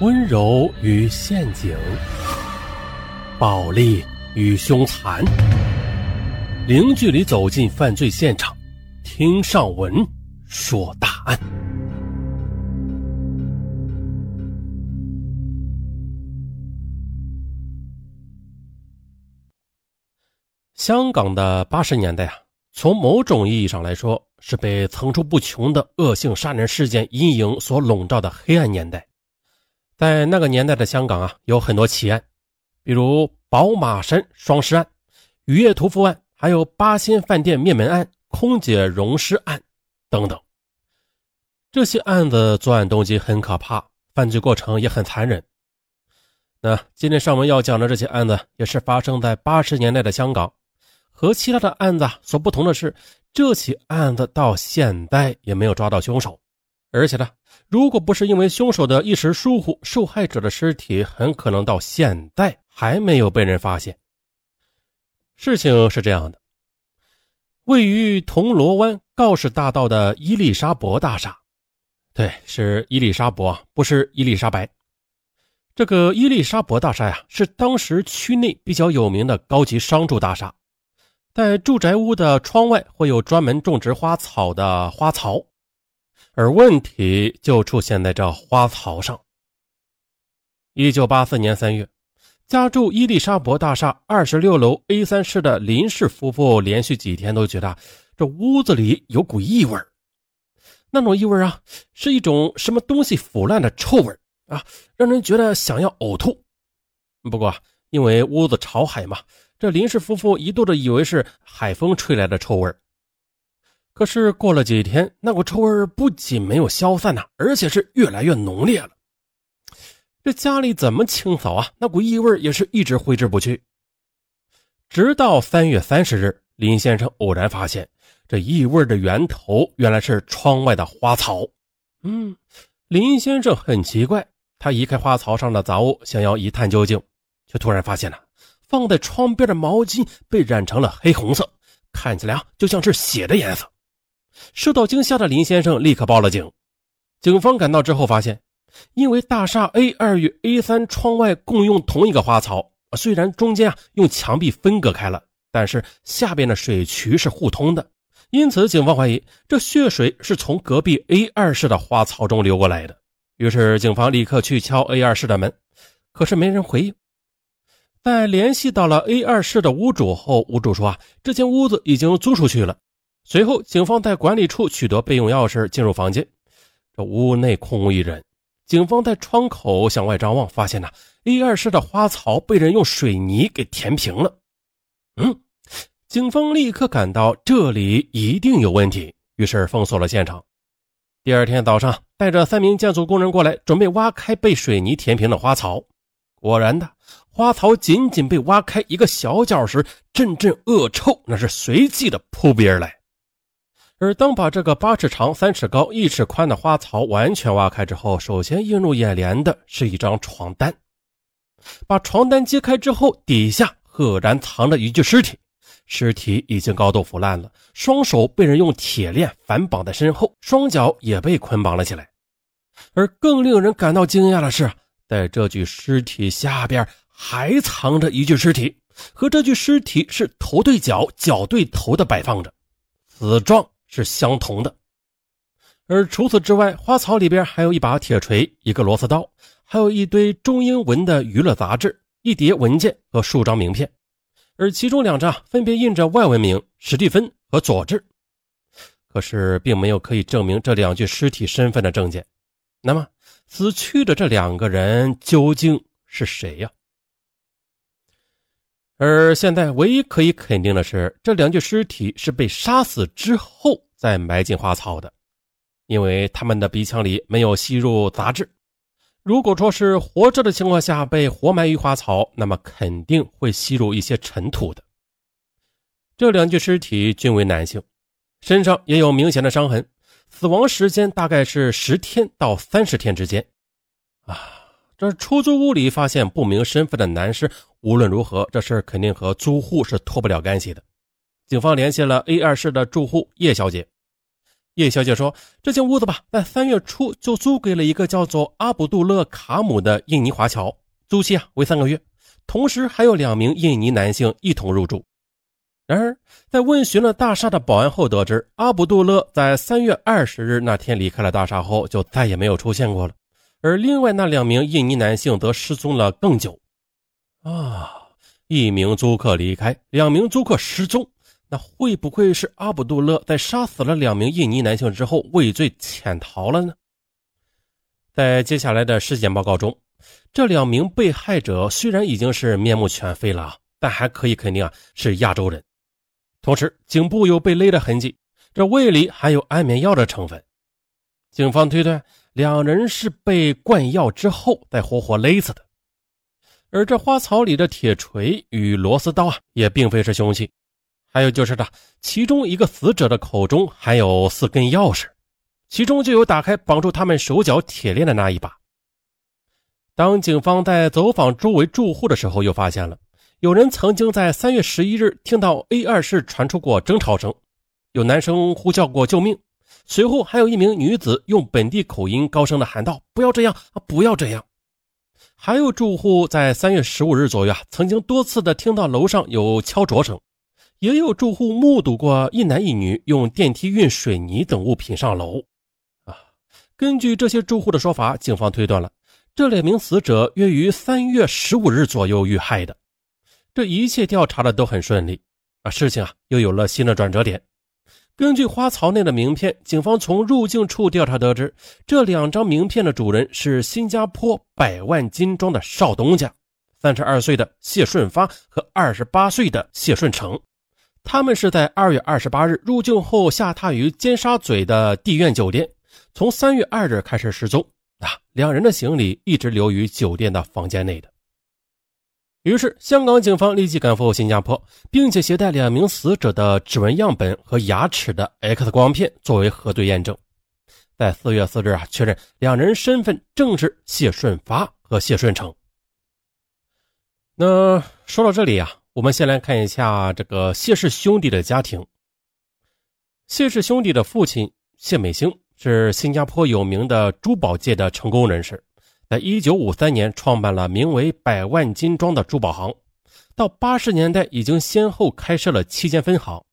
温柔与陷阱，暴力与凶残，零距离走进犯罪现场，听上文说大案。香港的八十年代啊，从某种意义上来说，是被层出不穷的恶性杀人事件阴影所笼罩的黑暗年代。在那个年代的香港啊，有很多奇案，比如宝马山双尸案、雨夜屠夫案，还有八仙饭店灭门案、空姐溶尸案等等。这些案子作案动机很可怕，犯罪过程也很残忍。那今天上文要讲的这些案子，也是发生在八十年代的香港。和其他的案子所不同的是，这起案子到现在也没有抓到凶手。而且呢，如果不是因为凶手的一时疏忽，受害者的尸体很可能到现在还没有被人发现。事情是这样的：位于铜锣湾告示大道的伊丽莎白大厦，对，是伊丽莎白，不是伊丽莎白。这个伊丽莎白大厦呀，是当时区内比较有名的高级商住大厦，在住宅屋的窗外会有专门种植花草的花槽。而问题就出现在这花槽上。一九八四年三月，家住伊丽莎白大厦二十六楼 A 三室的林氏夫妇连续几天都觉得这屋子里有股异味那种异味啊，是一种什么东西腐烂的臭味啊，让人觉得想要呕吐。不过因为屋子朝海嘛，这林氏夫妇一度的以为是海风吹来的臭味可是过了几天，那股臭味不仅没有消散呐，而且是越来越浓烈了。这家里怎么清扫啊？那股异味也是一直挥之不去。直到三月三十日，林先生偶然发现，这异味的源头原来是窗外的花草。嗯，林先生很奇怪，他移开花槽上的杂物，想要一探究竟，却突然发现了放在窗边的毛巾被染成了黑红色，看起来啊就像是血的颜色。受到惊吓的林先生立刻报了警。警方赶到之后发现，因为大厦 A 二与 A 三窗外共用同一个花槽，虽然中间啊用墙壁分隔开了，但是下边的水渠是互通的。因此，警方怀疑这血水是从隔壁 A 二室的花槽中流过来的。于是，警方立刻去敲 A 二室的门，可是没人回应。在联系到了 A 二室的屋主后，屋主说啊，这间屋子已经租出去了。随后，警方在管理处取得备用钥匙，进入房间。这屋内空无一人。警方在窗口向外张望，发现呢，A 二室的花槽被人用水泥给填平了。嗯，警方立刻感到这里一定有问题，于是封锁了现场。第二天早上，带着三名建筑工人过来，准备挖开被水泥填平的花槽。果然的，花槽仅仅被挖开一个小角时，阵阵恶臭那是随即的扑鼻而来。而当把这个八尺长、三尺高、一尺宽的花槽完全挖开之后，首先映入眼帘的是一张床单。把床单揭开之后，底下赫然藏着一具尸体，尸体已经高度腐烂了，双手被人用铁链反绑在身后，双脚也被捆绑了起来。而更令人感到惊讶的是，在这具尸体下边还藏着一具尸体，和这具尸体是头对脚、脚对头的摆放着，死状。是相同的，而除此之外，花草里边还有一把铁锤、一个螺丝刀，还有一堆中英文的娱乐杂志、一叠文件和数张名片，而其中两张分别印着外文名“史蒂芬”和“佐治”，可是并没有可以证明这两具尸体身份的证件。那么，死去的这两个人究竟是谁呀？而现在唯一可以肯定的是，这两具尸体是被杀死之后再埋进花草的，因为他们的鼻腔里没有吸入杂质。如果说是活着的情况下被活埋于花草，那么肯定会吸入一些尘土的。这两具尸体均为男性，身上也有明显的伤痕，死亡时间大概是十天到三十天之间。啊。这出租屋里发现不明身份的男尸，无论如何，这事肯定和租户是脱不了干系的。警方联系了 A 二室的住户叶小姐，叶小姐说：“这间屋子吧，在三月初就租给了一个叫做阿卜杜勒·卡姆的印尼华侨，租期啊为三个月，同时还有两名印尼男性一同入住。然而，在问询了大厦的保安后，得知阿卜杜勒在三月二十日那天离开了大厦后，就再也没有出现过了。而另外那两名印尼男性则失踪了更久。啊，一名租客离开，两名租客失踪。”那会不会是阿卜杜勒在杀死了两名印尼男性之后畏罪潜逃了呢？在接下来的尸检报告中，这两名被害者虽然已经是面目全非了，但还可以肯定啊是亚洲人。同时，颈部有被勒的痕迹，这胃里含有安眠药的成分。警方推断，两人是被灌药之后再活活勒死的。而这花草里的铁锤与螺丝刀啊，也并非是凶器。还有就是的，其中一个死者的口中还有四根钥匙，其中就有打开绑住他们手脚铁链的那一把。当警方在走访周围住户的时候，又发现了有人曾经在三月十一日听到 A 二室传出过争吵声，有男生呼叫过救命，随后还有一名女子用本地口音高声的喊道：“不要这样啊，不要这样！”还有住户在三月十五日左右啊，曾经多次的听到楼上有敲啄声。也有住户目睹过一男一女用电梯运水泥等物品上楼，啊，根据这些住户的说法，警方推断了这两名死者约于三月十五日左右遇害的。这一切调查的都很顺利，啊，事情啊又有了新的转折点。根据花槽内的名片，警方从入境处调查得知，这两张名片的主人是新加坡百万金庄的少东家，三十二岁的谢顺发和二十八岁的谢顺成。他们是在二月二十八日入境后下榻于尖沙咀的地苑酒店，从三月二日开始失踪。啊，两人的行李一直留于酒店的房间内的。于是，香港警方立即赶赴新加坡，并且携带两名死者的指纹样本和牙齿的 X 光片作为核对验证。在四月四日啊，确认两人身份正是谢顺发和谢顺成。那说到这里啊。我们先来看一下这个谢氏兄弟的家庭。谢氏兄弟的父亲谢美兴是新加坡有名的珠宝界的成功人士，在一九五三年创办了名为“百万金庄”的珠宝行，到八十年代已经先后开设了七间分行，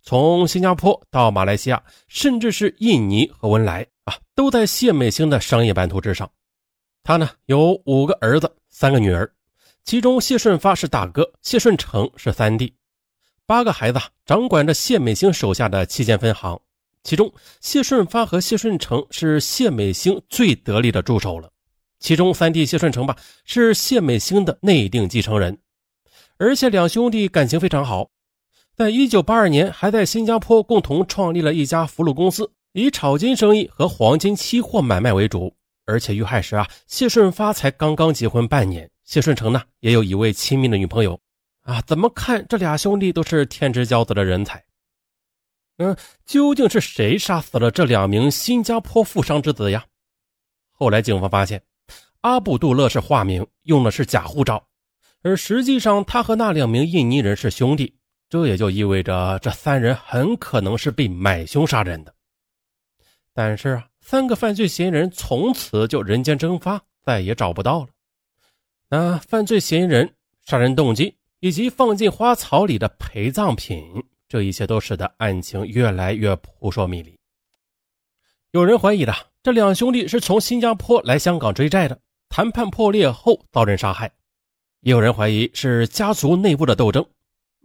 从新加坡到马来西亚，甚至是印尼和文莱啊，都在谢美兴的商业版图之上。他呢有五个儿子，三个女儿。其中，谢顺发是大哥，谢顺成是三弟。八个孩子掌管着谢美兴手下的七间分行，其中谢顺发和谢顺成是谢美兴最得力的助手了。其中三弟谢顺成吧，是谢美兴的内定继承人，而且两兄弟感情非常好。在一九八二年，还在新加坡共同创立了一家福禄公司，以炒金生意和黄金期货买卖为主。而且遇害时啊，谢顺发才刚刚结婚半年。谢顺成呢，也有一位亲密的女朋友，啊，怎么看这俩兄弟都是天之骄子的人才。嗯，究竟是谁杀死了这两名新加坡富商之子呀？后来警方发现，阿卜杜勒是化名，用的是假护照，而实际上他和那两名印尼人是兄弟，这也就意味着这三人很可能是被买凶杀人的。但是啊，三个犯罪嫌疑人从此就人间蒸发，再也找不到了。那犯罪嫌疑人、杀人动机以及放进花草里的陪葬品，这一切都使得案情越来越扑朔迷离。有人怀疑的，这两兄弟是从新加坡来香港追债的，谈判破裂后遭人杀害；也有人怀疑是家族内部的斗争，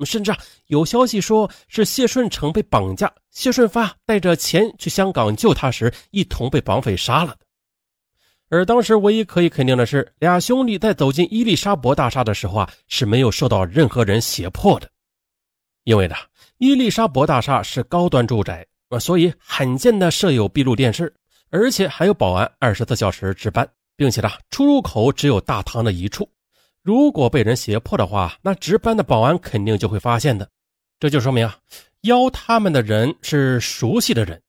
甚至啊，有消息说是谢顺成被绑架，谢顺发带着钱去香港救他时，一同被绑匪杀了。而当时唯一可以肯定的是，俩兄弟在走进伊丽莎伯大厦的时候啊，是没有受到任何人胁迫的。因为呢，伊丽莎伯大厦是高端住宅啊，所以罕见的设有闭路电视，而且还有保安二十四小时值班，并且呢，出入口只有大堂的一处。如果被人胁迫的话，那值班的保安肯定就会发现的。这就说明啊，邀他们的人是熟悉的人。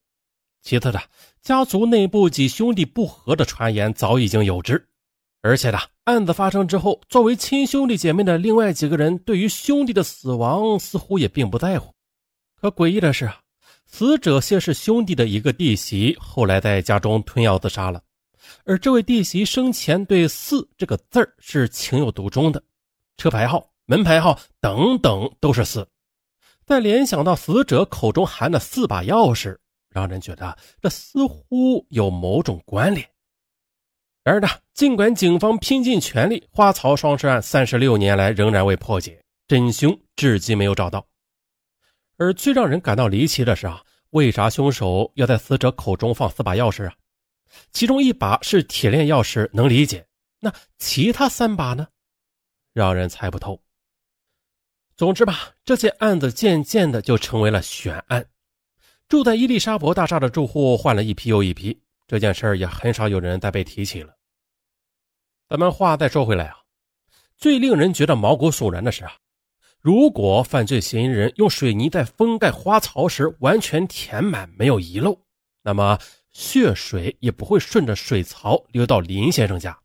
其次的。家族内部几兄弟不和的传言早已经有之，而且呢，案子发生之后，作为亲兄弟姐妹的另外几个人对于兄弟的死亡似乎也并不在乎。可诡异的是啊，死者先是兄弟的一个弟媳，后来在家中吞药自杀了。而这位弟媳生前对“四”这个字儿是情有独钟的，车牌号、门牌号等等都是“四”。再联想到死者口中含的四把钥匙，让人觉得这似乎有某种关联。然而呢，尽管警方拼尽全力，花草双尸案三十六年来仍然未破解，真凶至今没有找到。而最让人感到离奇的是啊，为啥凶手要在死者口中放四把钥匙啊？其中一把是铁链钥匙，能理解。那其他三把呢？让人猜不透。总之吧，这件案子渐渐的就成为了悬案。住在伊丽莎白大厦的住户换了一批又一批，这件事也很少有人再被提起了。咱们话再说回来啊，最令人觉得毛骨悚然的是啊，如果犯罪嫌疑人用水泥在封盖花槽时完全填满，没有遗漏，那么。血水也不会顺着水槽流到林先生家，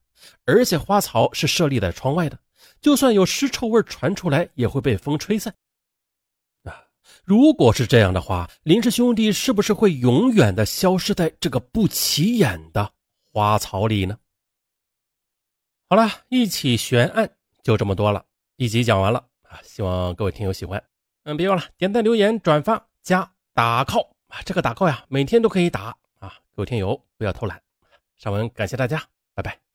而且花槽是设立在窗外的，就算有尸臭味传出来，也会被风吹散。啊，如果是这样的话，林氏兄弟是不是会永远的消失在这个不起眼的花槽里呢？好了，一起悬案就这么多了，一集讲完了啊，希望各位听友喜欢。嗯，别忘了点赞、留言、转发、加打 call 啊，这个打 call 呀，每天都可以打。各位听友，不要偷懒。上文感谢大家，拜拜。